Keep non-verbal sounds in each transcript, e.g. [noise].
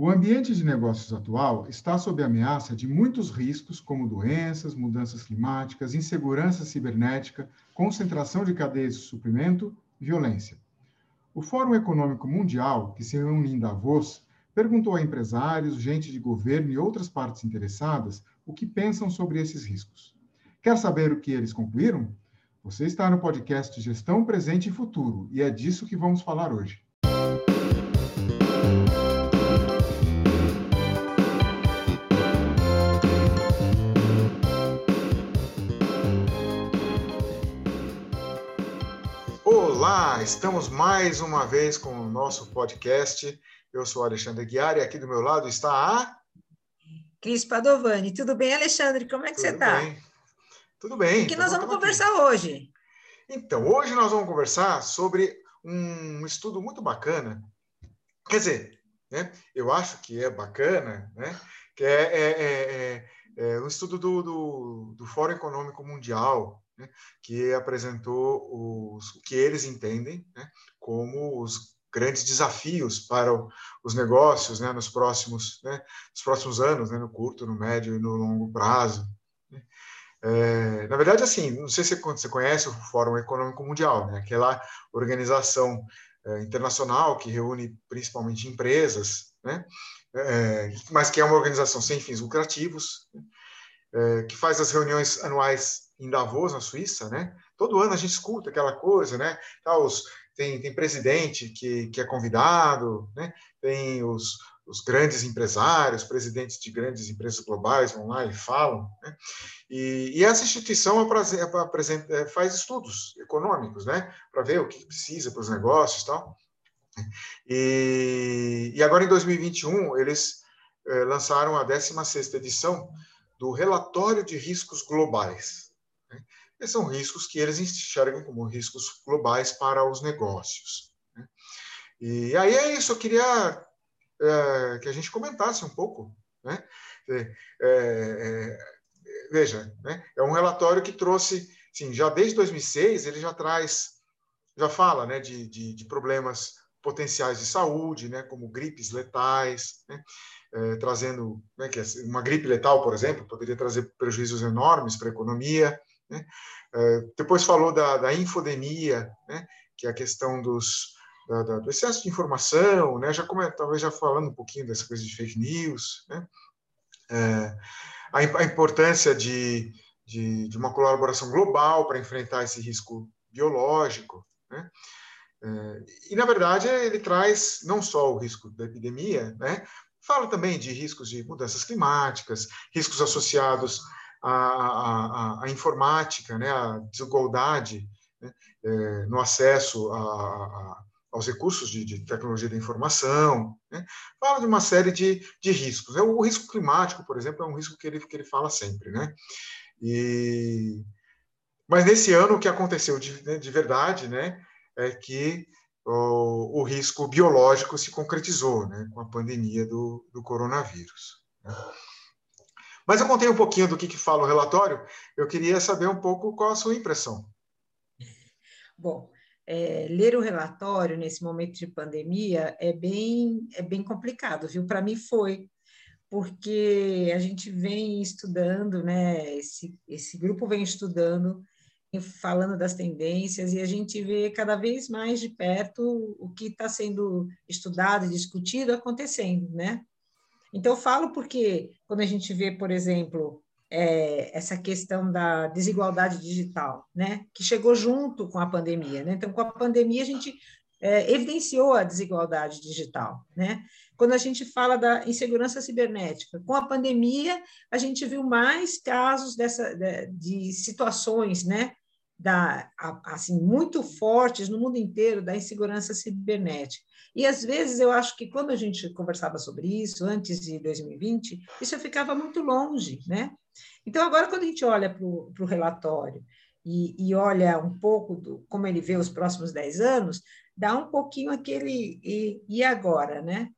O ambiente de negócios atual está sob ameaça de muitos riscos, como doenças, mudanças climáticas, insegurança cibernética, concentração de cadeias de suprimento violência. O Fórum Econômico Mundial, que se reúne em Davos, perguntou a empresários, gente de governo e outras partes interessadas o que pensam sobre esses riscos. Quer saber o que eles concluíram? Você está no podcast Gestão Presente e Futuro, e é disso que vamos falar hoje. Olá, estamos mais uma vez com o nosso podcast. Eu sou Alexandre Guiar e aqui do meu lado está a. Cris Padovani. Tudo bem, Alexandre? Como é que Tudo você está? Tudo bem. O que nós vamos conversar aqui. hoje? Então, hoje nós vamos conversar sobre um estudo muito bacana. Quer dizer, né, eu acho que é bacana, né, que é, é, é, é, é um estudo do, do, do Fórum Econômico Mundial, né, que apresentou os, o que eles entendem né, como os grandes desafios para o, os negócios né, nos próximos, né, nos próximos anos, né, no curto, no médio e no longo prazo. Né. É, na verdade, assim, não sei se você conhece o Fórum Econômico Mundial, né, aquela organização é, internacional que reúne principalmente empresas, né, é, mas que é uma organização sem fins lucrativos, né, é, que faz as reuniões anuais em Davos, na Suíça, né? Todo ano a gente escuta aquela coisa, né? Tá, tem, tem presidente que, que é convidado, né? Tem os, os grandes empresários, presidentes de grandes empresas globais vão lá e falam, né? E, e essa instituição apresenta, é, faz estudos econômicos, né? Para ver o que precisa para os negócios e tal. E, e agora, em 2021, eles é, lançaram a 16ª edição do Relatório de Riscos Globais? Esses são riscos que eles enxergam como riscos globais para os negócios. Né? E aí é isso, eu queria é, que a gente comentasse um pouco. Né? É, é, veja, né? é um relatório que trouxe, sim, já desde 2006, ele já traz, já fala né, de, de, de problemas potenciais de saúde, né, como gripes letais, né, é, trazendo né, que uma gripe letal, por exemplo, poderia trazer prejuízos enormes para a economia. Né? É, depois falou da, da infodemia, né? que é a questão dos, da, da, do excesso de informação, né? já como, talvez já falando um pouquinho dessa coisa de fake news, né? É, a, a, importância de, de, de, uma colaboração global para enfrentar esse risco biológico. Né? É, e, na verdade, ele traz não só o risco da epidemia, né? fala também de riscos de mudanças climáticas, riscos associados a, a, a informática, né, a desigualdade né, é, no acesso a, aos recursos de, de, tecnologia da informação, né, fala de uma série de, de riscos. É, o risco climático, por exemplo, é um risco que ele, que ele fala sempre. Né? E, mas nesse ano, o que aconteceu de, né, de verdade né, é que o, o, risco biológico se concretizou né, com a pandemia do, do coronavírus. Né? Mas eu contei um pouquinho do que, que fala o relatório, eu queria saber um pouco qual a sua impressão. Bom, é, ler o relatório nesse momento de pandemia é bem, é bem complicado, viu? Para mim foi, porque a gente vem estudando, né? Esse, esse grupo vem estudando, falando das tendências, e a gente vê cada vez mais de perto o que está sendo estudado e discutido acontecendo, né? Então, eu falo porque quando a gente vê, por exemplo, é, essa questão da desigualdade digital, né, que chegou junto com a pandemia. Né? Então, com a pandemia, a gente é, evidenciou a desigualdade digital. Né? Quando a gente fala da insegurança cibernética, com a pandemia, a gente viu mais casos dessa, de, de situações né, da, assim, muito fortes no mundo inteiro da insegurança cibernética. E às vezes eu acho que quando a gente conversava sobre isso, antes de 2020, isso ficava muito longe, né? Então, agora, quando a gente olha para o relatório e, e, olha um pouco do, como ele vê os próximos 10 anos, dá um pouquinho aquele e, e agora, né?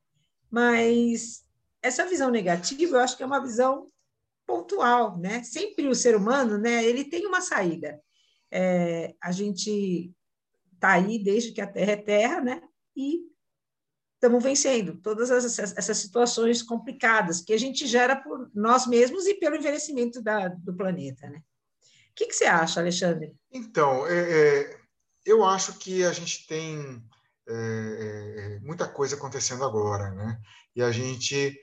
Mas essa visão negativa, eu acho que é uma visão pontual, né? Sempre o ser humano, né? Ele tem uma saída. É, a gente está aí desde que a Terra é Terra, né? E estamos vencendo todas essas, essas, situações complicadas que a gente gera por nós mesmos e pelo envelhecimento da, do planeta, né? O que, que você acha, Alexandre? Então, é, é, eu acho que a gente tem é, é, é, muita coisa acontecendo agora, né? E a gente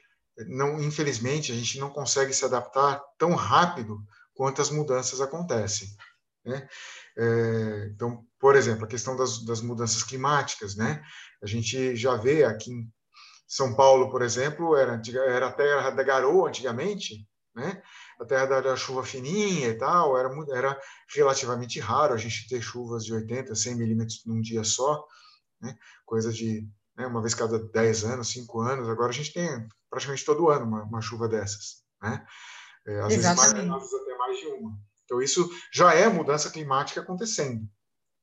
não, infelizmente, a gente não consegue se adaptar tão rápido quanto as mudanças acontecem, né? É, então, por exemplo, a questão das, das, mudanças climáticas, né? A gente já vê aqui em São Paulo, por exemplo, era, era a terra da garoa antigamente, né? A terra da, da chuva fininha e tal, era, era relativamente raro a gente ter chuvas de 80, 100 milímetros num dia só, né? Coisa de né, uma vez cada 10 anos, 5 anos. Agora a gente tem praticamente todo ano uma, uma chuva dessas, né? É, às Exatamente. vezes mais, até mais de uma. Então, isso já é mudança climática acontecendo.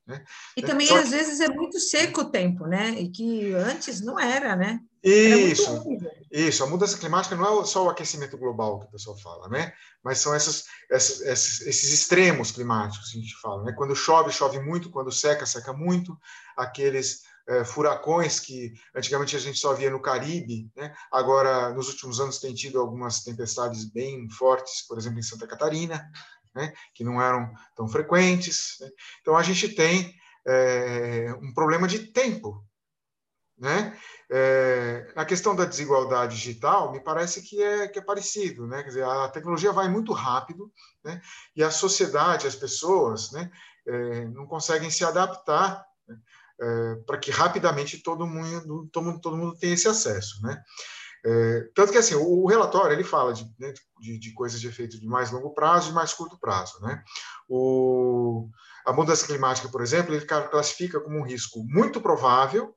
Né? E né? também, Só às que... vezes, é muito seco o tempo, né? E que antes não era, né? Isso, isso. A mudança climática não é só o aquecimento global que o pessoal fala, né? Mas são essas, essas, esses, esses extremos climáticos que a gente fala, né? Quando chove, chove muito, quando seca, seca muito. Aqueles é, furacões que antigamente a gente só via no Caribe, né? agora nos últimos anos tem tido algumas tempestades bem fortes, por exemplo em Santa Catarina, né, que não eram tão frequentes. Né? Então, a gente tem é, um problema de tempo. Né? É, questão da desigualdade digital, me parece que é, que é parecido. Né? Quer dizer, a tecnologia vai muito rápido né? e a sociedade, as pessoas, né? É, não conseguem se adaptar né? Para que rapidamente todo mundo, todo todo mundo tenha esse acesso. Né? É, tanto que assim, o, relatório ele fala de, né, de, de, coisas de efeito de mais longo prazo e mais curto prazo. Né? O, a mudança climática, por exemplo, ele classifica como um risco muito provável,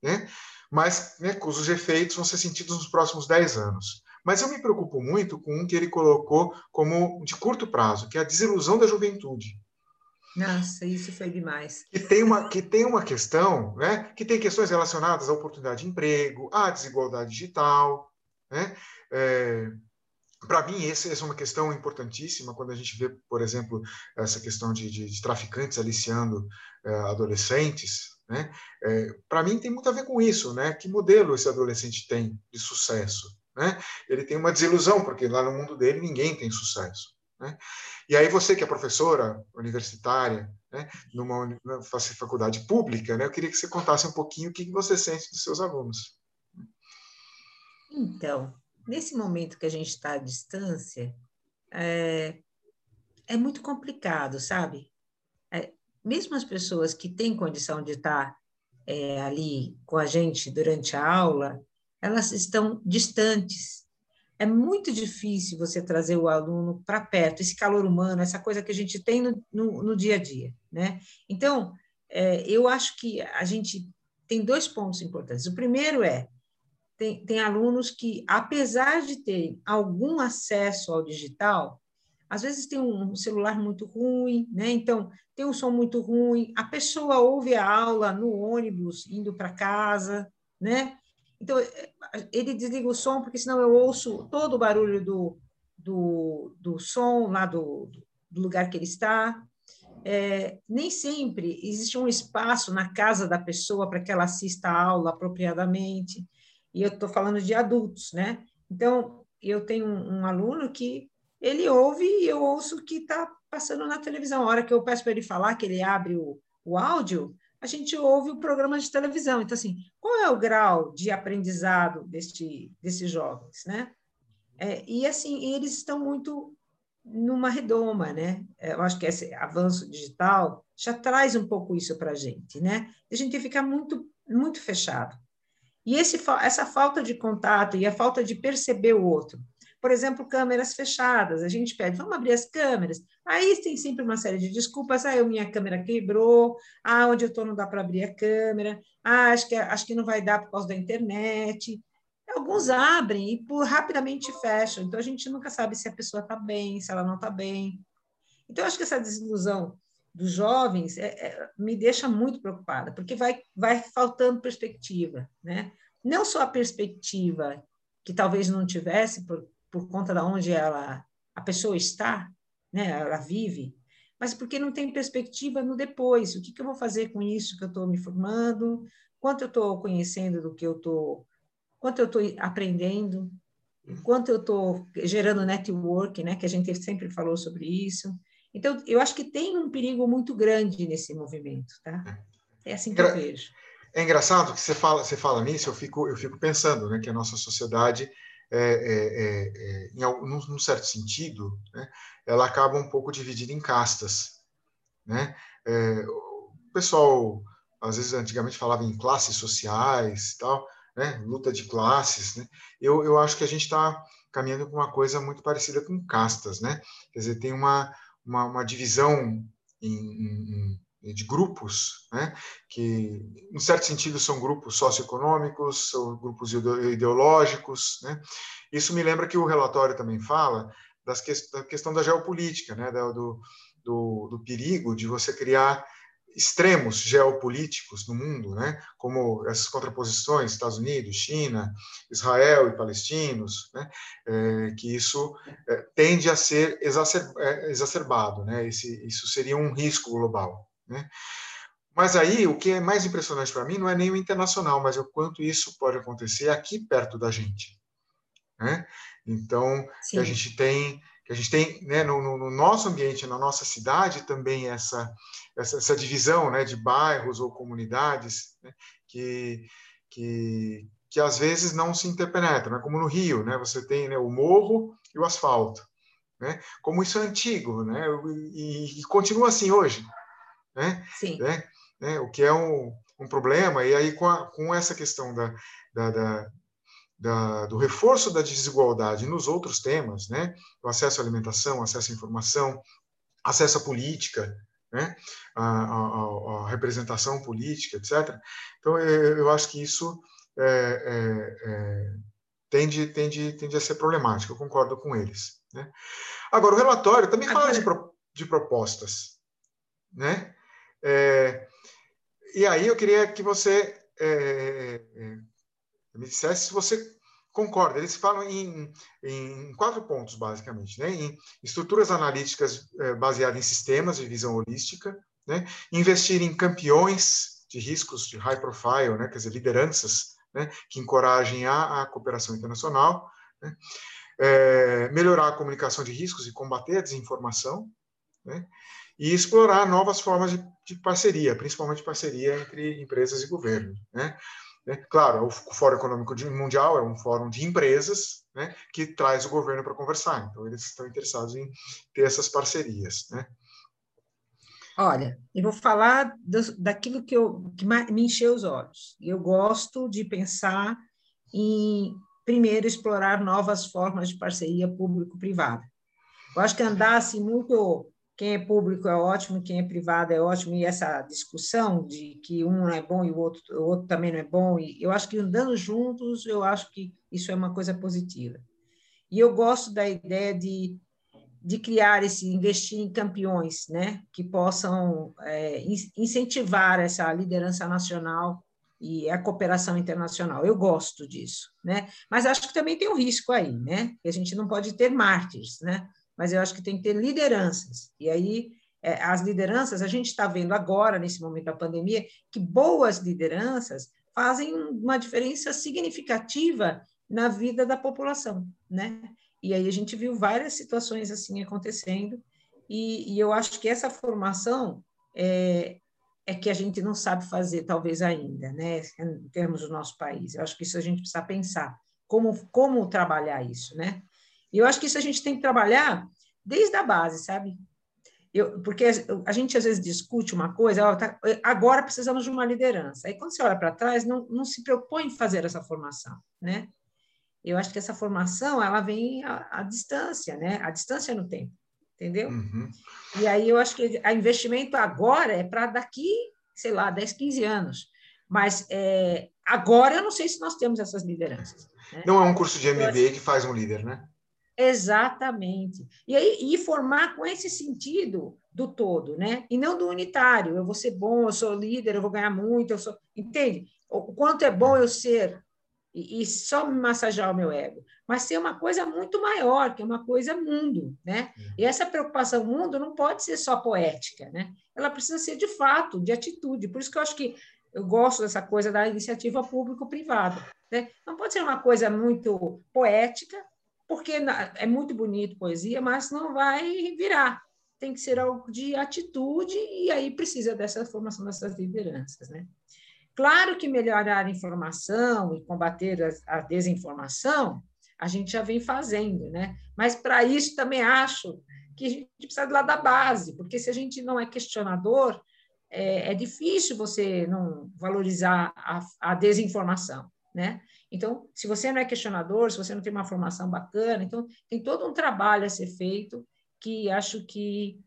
né, mas né, cujos efeitos vão ser sentidos nos próximos 10 anos. Mas eu me preocupo muito com um que ele colocou como de curto prazo, que é a desilusão da juventude. Nossa, isso foi demais. Que tem uma, que tem uma questão, né? que tem questões relacionadas à oportunidade de emprego, à desigualdade digital. Né? É, para mim, essa, é uma questão importantíssima quando a gente vê, por exemplo, essa questão de, de, de traficantes aliciando é, adolescentes. Né? É, para mim, tem muito a ver com isso. Né? Que modelo esse adolescente tem de sucesso? Né? Ele tem uma desilusão, porque lá no mundo dele ninguém tem sucesso. Né? E aí você que é professora universitária, né, numa, numa faculdade pública, né, eu queria que você contasse um pouquinho o que você sente dos seus alunos. Então, nesse momento que a gente está à distância, é, é muito complicado, sabe? É, mesmo as pessoas que têm condição de estar é, ali com a gente durante a aula, elas estão distantes é muito difícil você trazer o aluno para perto, esse calor humano, essa coisa que a gente tem no, no, no dia a dia. Né? Então, é, eu acho que a gente tem dois pontos importantes. O primeiro é, tem, tem alunos que, apesar de ter algum acesso ao digital, às vezes tem um celular muito ruim, né? Então, tem um som muito ruim, a pessoa ouve a aula no ônibus indo para casa, né? Então, ele desliga o som, porque senão eu ouço todo o barulho do, do, do som lá do, do lugar que ele está. É, nem sempre existe um espaço na casa da pessoa para que ela assista a aula apropriadamente. E eu estou falando de adultos, né? Então, eu tenho um, um aluno que ele ouve e eu ouço o que está passando na televisão. A hora que eu peço para ele falar, que ele abre o, o áudio, a gente ouve o programa de televisão. Então, assim, qual é o grau de aprendizado deste, desses jovens, né? É, e, assim, eles estão muito numa redoma, né? É, eu acho que esse avanço digital já traz um pouco isso para a gente, né? A gente fica muito, muito fechado. E esse, essa falta de contato e a falta de perceber o outro, por exemplo, câmeras fechadas. A gente pede, vamos abrir as câmeras. Aí tem sempre uma série de desculpas. Ah, minha câmera quebrou. Ah, onde eu estou não dá para abrir a câmera. Ah, acho que, acho que não vai dar por causa da internet. Alguns abrem e por, rapidamente fecham. Então, a gente nunca sabe se a pessoa está bem, se ela não está bem. Então, acho que essa desilusão dos jovens é, é, me deixa muito preocupada, porque vai, vai faltando perspectiva. Né? Não só a perspectiva que talvez não tivesse por, por conta da onde ela, a pessoa está, né? ela vive, mas porque não tem perspectiva no depois. O que, que eu vou fazer com isso que eu estou me formando? quanto eu estou conhecendo do que eu estou, quanto eu estou aprendendo, quanto eu estou gerando network, né? Que a gente sempre falou sobre isso. Então, eu acho que tem um perigo muito grande nesse movimento, tá? É assim que eu vejo. É engraçado que você fala, você fala nisso, eu fico, eu fico pensando, né, que a nossa sociedade, é, é, é, é em algum, num certo sentido, né, ela acaba um pouco dividida em castas, né? É, o pessoal, às vezes, antigamente falava em classes sociais, tal, né, luta de classes, né? Eu, eu acho que a gente está caminhando para uma coisa muito parecida com castas, né? Quer dizer, tem uma uma, uma divisão em, em, de grupos, né, que, em certo sentido, são grupos socioeconômicos, são grupos ideológicos. Né? Isso me lembra que o relatório também fala das que, da questão da geopolítica, né, do, do, do perigo de você criar extremos geopolíticos no mundo, né, como essas contraposições Estados Unidos, China, Israel e palestinos, né, é, que isso é, tende a ser é, exacerbado, né, esse, isso seria um risco global. Né. Mas aí o que é mais impressionante para mim não é nem o internacional, mas o quanto isso pode acontecer aqui perto da gente. Né? Então, a gente tem que a gente tem né, no, no, nosso ambiente, na nossa cidade, também essa, essa, essa divisão né, de bairros ou comunidades né, que, que, que às vezes não se interpenetram, né? como no Rio, né, você tem né, o morro e o asfalto. Né? Como isso é antigo, né? e, e continua assim hoje. Né? Sim. Né? né? O que é um, um problema, e aí com, a, com essa questão da, da, da da, do reforço da desigualdade nos outros temas, né? o acesso à alimentação, acesso à informação, acesso à política, né? a, a, a representação política, etc. Então, eu, eu acho que isso é, é, é, tende, tende, tende a ser problemático, eu concordo com eles. Né? Agora, o relatório também fala de, pro, de propostas. Né? É, e aí eu queria que você é, me dissesse se você concorda. Eles falam em, em quatro pontos, basicamente. Né? Em estruturas analíticas é, baseadas em sistemas de visão holística, né? investir em campeões de riscos de high profile, né? quer dizer, lideranças né? que encorajem a, a cooperação internacional, né? é, melhorar a comunicação de riscos e combater a desinformação, né? E explorar novas formas de, de parceria, principalmente parceria entre empresas e governo. Né? Né? Claro, o Fórum Econômico Mundial é um fórum de empresas né, que traz o governo para conversar, então eles estão interessados em ter essas parcerias. Né? Olha, eu vou falar do, daquilo que, eu, que me encheu os olhos. Eu gosto de pensar em, primeiro, explorar novas formas de parceria público-privada. Eu acho que andar assim, muito quem é público é ótimo, quem é privado é ótimo, e essa discussão de que um não é bom e o outro, o outro também não é bom, e eu acho que andando juntos, eu acho que isso é uma coisa positiva. E eu gosto da ideia de, de criar esse, investir em campeões, né, que possam é, incentivar essa liderança nacional e a cooperação internacional. Eu gosto disso, né? Mas acho que também tem um risco aí, né? Que a gente não pode ter mártires, né? Mas eu acho que tem que ter lideranças. E aí, é, as lideranças, a gente está vendo agora, nesse momento da pandemia, que boas lideranças fazem uma diferença significativa na vida da população, né? E aí a gente viu várias situações assim acontecendo, e, e eu acho que essa formação é, é que a gente não sabe fazer, talvez ainda, né? Em termos do nosso país. Eu acho que isso a gente precisa pensar. Como, como trabalhar isso, né? E eu acho que isso a gente tem que trabalhar desde a base, sabe? Eu, porque a gente às vezes discute uma coisa, ó, tá, agora precisamos de uma liderança. Aí quando você olha para trás, não, não se propõe em fazer essa formação, né? Eu acho que essa formação ela vem à, distância, né? A distância no tempo, entendeu? Uhum. E aí eu acho que o investimento agora é para daqui, sei lá, 10, 15 anos. Mas é, agora eu não sei se nós temos essas lideranças. Né? Não é um curso de MBA que faz um líder, né? Exatamente. E aí e formar com esse sentido do todo, né? E não do unitário. Eu vou ser bom, eu sou líder, eu vou ganhar muito, eu sou. Entende? O quanto é bom eu ser e, e só me massagear o meu ego, mas ser uma coisa muito maior, que é uma coisa mundo, né? E essa preocupação mundo não pode ser só poética, né? Ela precisa ser de fato, de atitude. Por isso que eu acho que eu gosto dessa coisa da iniciativa público-privada. Né? Não pode ser uma coisa muito poética, porque é muito bonito poesia, mas não vai virar. Tem que ser algo de atitude, e aí precisa dessa formação dessas lideranças. Né? Claro que melhorar a informação e combater a, desinformação, a gente já vem fazendo, né? mas para isso também acho que a gente precisa do lado da base, porque se a gente não é questionador, é, é difícil você não valorizar a, a desinformação. Né? Então, se você não é questionador, se você não tem uma formação bacana, então tem todo um trabalho a ser feito que acho que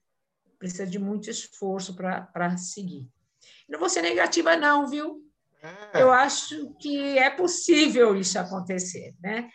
precisa de muito esforço para seguir. Não vou ser negativa, não, viu? É. Eu acho que é possível isso acontecer, né?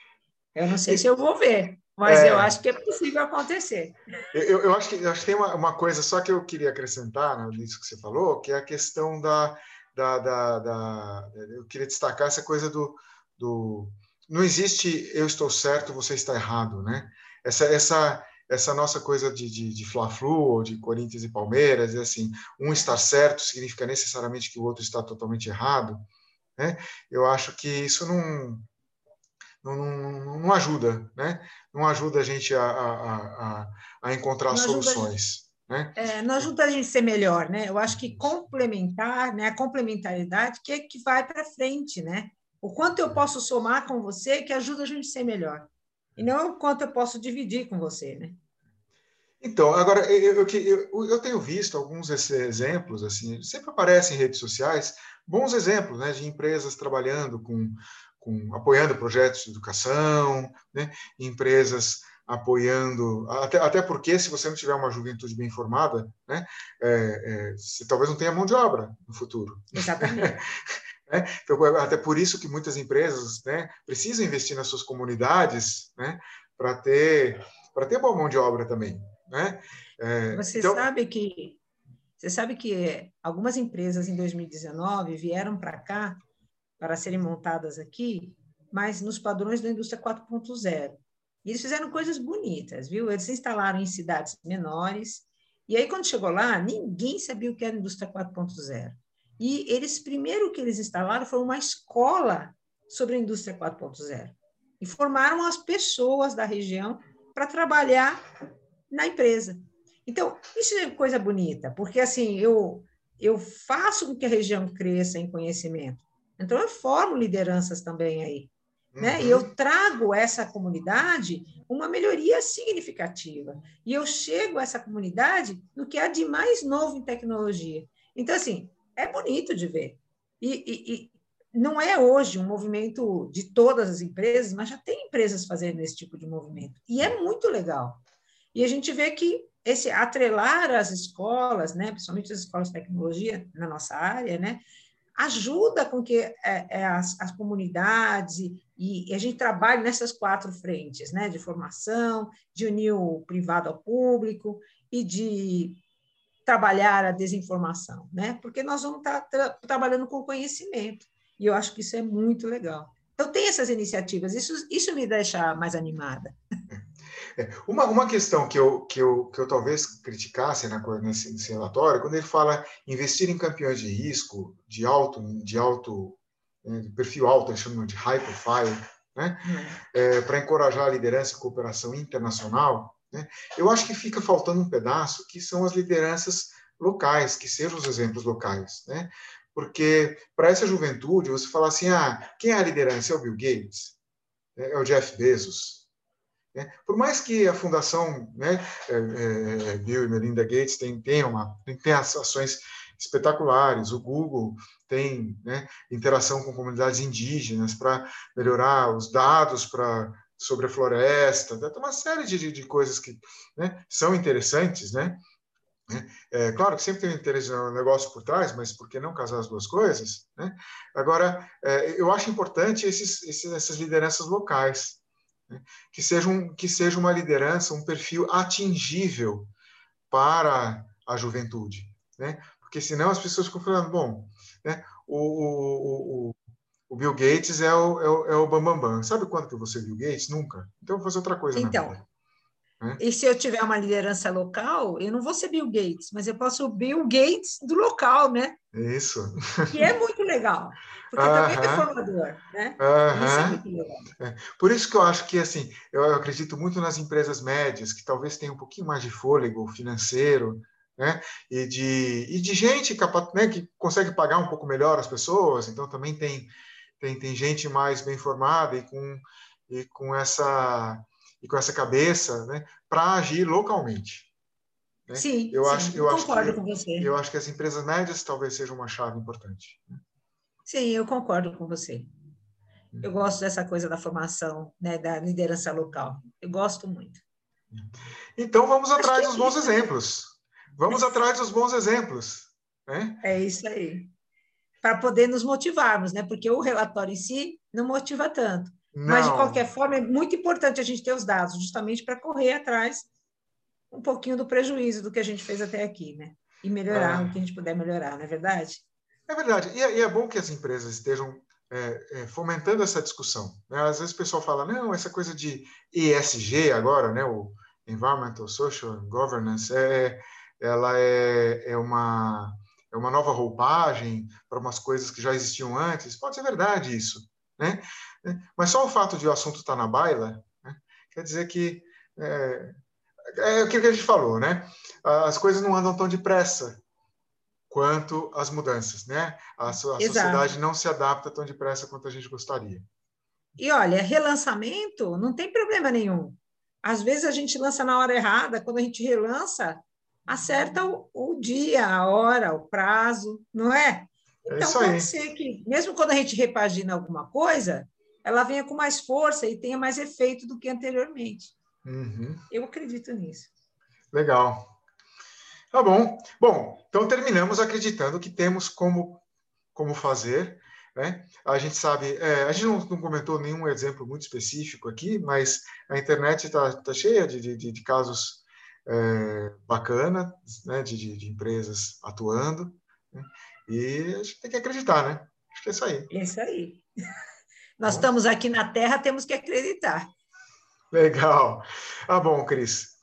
Eu não sei se eu vou ver, mas é. eu acho que é possível acontecer. Eu, eu, acho, que, eu acho que tem uma, uma, coisa só que eu queria acrescentar né, nisso que você falou, que é a questão da, da, da, da Eu queria destacar essa coisa do, do. Não existe eu estou certo, você está errado, né? Essa, essa, essa nossa coisa de, de, de Fla-Flu ou de Corinthians e Palmeiras, é assim, um estar certo significa necessariamente que o outro está totalmente errado, né? Eu acho que isso não não, não, não ajuda, né? Não ajuda a gente a, a, a, a encontrar não soluções. Né? É, não ajuda a gente ser melhor, né? Eu acho que complementar, né? A complementaridade que é que vai para frente, né? O quanto eu posso somar com você que ajuda a gente a ser melhor. E não o quanto eu posso dividir com você, né? Então, agora, eu, eu, eu tenho visto alguns exemplos, assim, sempre aparecem em redes sociais, bons exemplos, né, de empresas trabalhando com com, apoiando projetos de educação, né? empresas apoiando, até, até porque se você não tiver uma juventude bem formada, né, é, é, você talvez não tenha mão de obra no futuro. Exatamente. [laughs] É, então, até por isso que muitas empresas né, precisam investir nas suas comunidades né, para ter para ter boa mão de obra também. Né? É, você então... sabe que você sabe que algumas empresas em 2019 vieram para cá para serem montadas aqui, mas nos padrões da indústria 4.0. E eles fizeram coisas bonitas, viu? Eles se instalaram em cidades menores, e aí, quando chegou lá, ninguém sabia o que era indústria 4.0. E eles, primeiro que eles instalaram foi uma escola sobre a indústria 4.0. E formaram as pessoas da região para trabalhar na empresa. Então, isso é coisa bonita, porque assim, eu, eu faço com que a região cresça em conhecimento. Então, eu formo lideranças também aí. Uhum. Né? E eu uhum. trago essa comunidade uma melhoria significativa. E eu chego a essa comunidade no que há de mais novo em tecnologia. Então, assim, é bonito de ver. E, e, e não é hoje um movimento de todas as empresas, mas já tem empresas fazendo esse tipo de movimento. E é muito legal. E a gente vê que esse atrelar as escolas, né, principalmente as escolas de tecnologia na nossa área, né, ajuda com que é, é, as, as, comunidades e, e, a gente trabalhe nessas quatro frentes, né, de formação, de unir o privado ao público e de trabalhar a desinformação, né, porque nós vamos estar tra trabalhando com conhecimento e eu acho que isso é muito legal. Então tem essas iniciativas, isso, isso me deixa mais animada. É, uma, uma questão que eu, que, eu, que eu talvez criticasse na, nesse, nesse relatório, quando ele fala investir em campeões de risco de alto, de alto de perfil alto, eles chamam de high profile, né, é, para encorajar a liderança e cooperação internacional, né, eu acho que fica faltando um pedaço que são as lideranças locais, que sejam os exemplos locais, né? Porque para essa juventude, você fala assim, ah, quem é a liderança? É o Bill Gates? É o Jeff Bezos? Né? Por mais que a fundação né, é, é, é Bill e Melinda Gates tem, tem, uma, tem ações espetaculares, o Google tem né, interação com comunidades indígenas para melhorar os dados para sobre a floresta, tem uma série de, de coisas que né, são interessantes, né? É, claro que sempre tem interesse no negócio por trás, mas por que não casar as duas coisas? Né? Agora, é, eu acho importante esses, esses, essas lideranças locais, né? que, seja um, que seja uma liderança, um perfil atingível para a juventude. Né? Porque senão as pessoas ficam falando, bom, né? o, o, o, o Bill Gates é o, é o, é o Bambambam. Bam, bam. Sabe quando que você viu Gates? Nunca. Então, vou fazer outra coisa então, Né? E se eu tiver uma liderança local, eu não vou ser Bill Gates, mas eu posso ser Bill Gates do local, né? Isso. Que é muito legal, porque uh -huh. também é formador, né? Uh -huh. Isso é muito legal. É. Por isso que eu acho que, assim, eu acredito muito nas empresas médias, que talvez tenham um pouquinho mais de fôlego financeiro, né? E de, e de gente capaz, né, que consegue pagar um pouco melhor as pessoas, então também tem, tem, tem gente mais bem formada e com, e com essa e com essa cabeça, né, para agir localmente. Né? Sim, eu sim, acho, eu concordo acho que, com você. Eu acho que as empresas médias talvez sejam uma chave importante. Né? Sim, eu concordo com você. Eu gosto dessa coisa da formação, né, da liderança local. Eu gosto muito. Então vamos atrás é dos bons exemplos. Vamos [laughs] atrás dos bons exemplos. Né? É isso aí. Para poder nos motivarmos, né? Porque o relatório em si não motiva tanto. Não. Mas, de qualquer forma, é muito importante a gente ter os dados, justamente para correr atrás um pouquinho do prejuízo do que a gente fez até aqui, né? E melhorar é. o que a gente puder melhorar, não é verdade? É verdade. E é, e é bom que as empresas estejam é, é, fomentando essa discussão. Né? Às vezes o pessoal fala, não, essa coisa de ESG agora, né? o Environmental, Social Governance, é, ela é, é, uma, uma nova roupagem para umas coisas que já existiam antes. Pode ser verdade isso. Né? Mas só o fato de o assunto estar tá na baila né, quer dizer que é, é aquilo que a gente falou, né? As coisas não andam tão depressa quanto as mudanças, né? A, a sociedade não se adapta tão depressa quanto a gente gostaria. E olha, relançamento não tem problema nenhum. Às vezes a gente lança na hora errada, quando a gente relança, acerta o, o dia, a hora, o prazo, não é? é então, pode ser que, mesmo quando a gente repagina alguma coisa, ela venha com mais força e tenha mais efeito do que anteriormente. Uhum. Eu acredito nisso. Legal. Tá bom. Bom, então terminamos acreditando que temos como, como fazer. Né? A gente sabe, é, a gente não, não, comentou nenhum exemplo muito específico aqui, mas a internet está tá cheia de, de, de casos é, bacanas, né? de, de, de, empresas atuando. Né? E a gente tem que acreditar, né? Acho que é isso aí. É isso aí. Nós bom. estamos aqui na Terra, temos que acreditar. Legal. Ah, bom, Cris.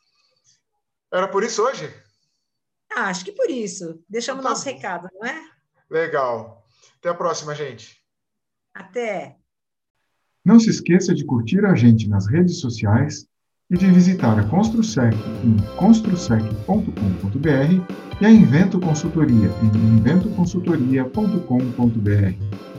Era por isso hoje? Ah, acho que por isso. Deixamos o tá nosso bom. recado, não é? Legal. Até a próxima, gente. Até. Não se esqueça de curtir a gente nas redes sociais e de visitar a Construsec em construsec.com.br e a Invento Consultoria em inventoconsultoria.com.br.